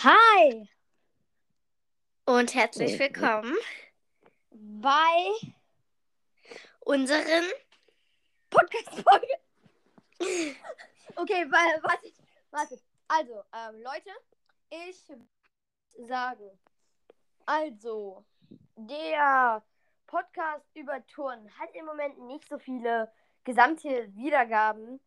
Hi und herzlich willkommen bei unseren Podcast-Folge. okay, weil, warte, warte. Also, ähm, Leute, ich sagen. Also, der Podcast über Touren hat im Moment nicht so viele gesamte Wiedergaben.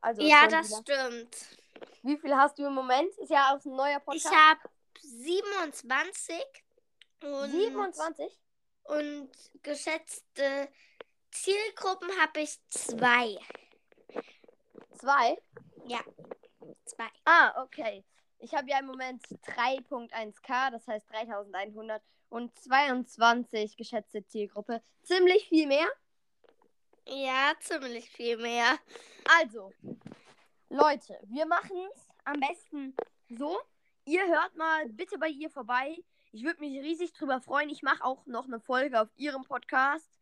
Also, ja, das stimmt. Wie viel hast du im Moment? Ist ja auch ein neuer Podcast. Ich habe 27. Und, 27? Und geschätzte Zielgruppen habe ich zwei. Zwei? Ja, zwei. Ah, okay. Ich habe ja im Moment 3.1k, das heißt 3100 und 22 geschätzte Zielgruppe. Ziemlich viel mehr. Ja, ziemlich viel mehr. Also, Leute, wir machen es am besten so. Ihr hört mal bitte bei ihr vorbei. Ich würde mich riesig drüber freuen. Ich mache auch noch eine Folge auf ihrem Podcast.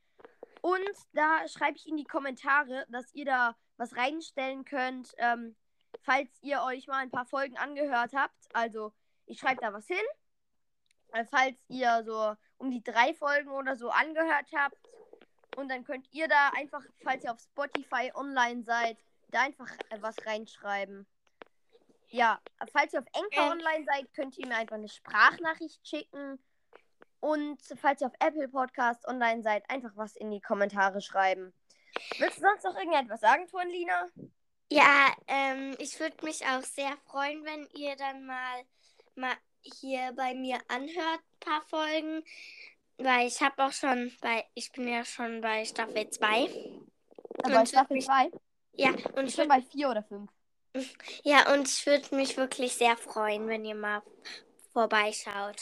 Und da schreibe ich in die Kommentare, dass ihr da was reinstellen könnt, ähm, falls ihr euch mal ein paar Folgen angehört habt. Also, ich schreibe da was hin. Äh, falls ihr so um die drei Folgen oder so angehört habt. Und dann könnt ihr da einfach, falls ihr auf Spotify online seid, da einfach was reinschreiben. Ja, falls ihr auf Enker ähm. online seid, könnt ihr mir einfach eine Sprachnachricht schicken. Und falls ihr auf Apple Podcast online seid, einfach was in die Kommentare schreiben. Willst du sonst noch irgendetwas sagen, Turnlina? Ja, ähm, ich würde mich auch sehr freuen, wenn ihr dann mal, mal hier bei mir anhört, ein paar Folgen. Weil ich habe auch schon bei, ich bin ja schon bei Staffel 2. Also bei Staffel 2? Ja, und ich bin bei 4 oder 5. Ja, und ich würde mich wirklich sehr freuen, wenn ihr mal vorbeischaut.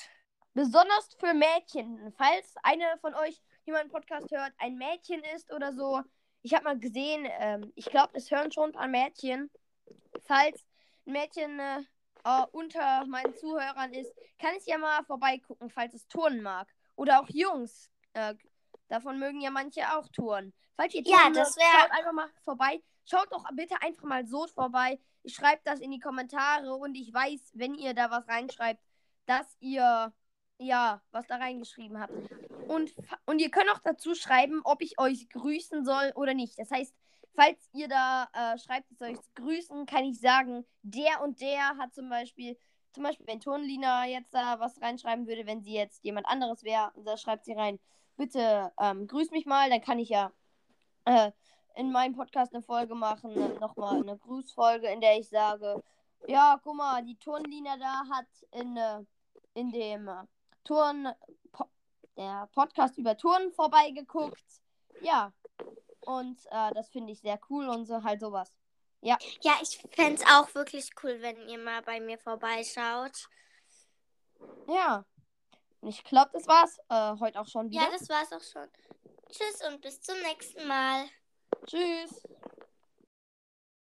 Besonders für Mädchen. Falls eine von euch, die meinen Podcast hört, ein Mädchen ist oder so. Ich habe mal gesehen, ähm, ich glaube, es hören schon ein paar Mädchen. Falls ein Mädchen äh, unter meinen Zuhörern ist, kann ich ja mal vorbeigucken, falls es Turnen mag. Oder auch Jungs. Äh, davon mögen ja manche auch Touren. Falls ihr Turnen ja, das wäre. Schaut einfach mal vorbei. Schaut doch bitte einfach mal so vorbei. Ich schreibe das in die Kommentare und ich weiß, wenn ihr da was reinschreibt, dass ihr ja was da reingeschrieben habt. Und, und ihr könnt auch dazu schreiben, ob ich euch grüßen soll oder nicht. Das heißt, falls ihr da äh, schreibt, es euch grüßen, kann ich sagen, der und der hat zum Beispiel, zum Beispiel, wenn Turnlina jetzt da was reinschreiben würde, wenn sie jetzt jemand anderes wäre, da schreibt sie rein, bitte ähm, grüß mich mal, dann kann ich ja äh, in meinem Podcast eine Folge machen, nochmal eine Grußfolge, in der ich sage, ja, guck mal, die Turnlina da hat in, äh, in dem äh, Turn, po der Podcast über Turnen vorbeigeguckt. Ja, und äh, das finde ich sehr cool und so halt sowas. Ja. Ja, ich fände es auch wirklich cool, wenn ihr mal bei mir vorbeischaut. Ja. Ich glaube, das war's äh, heute auch schon wieder. Ja, das war's auch schon. Tschüss und bis zum nächsten Mal. Tschüss.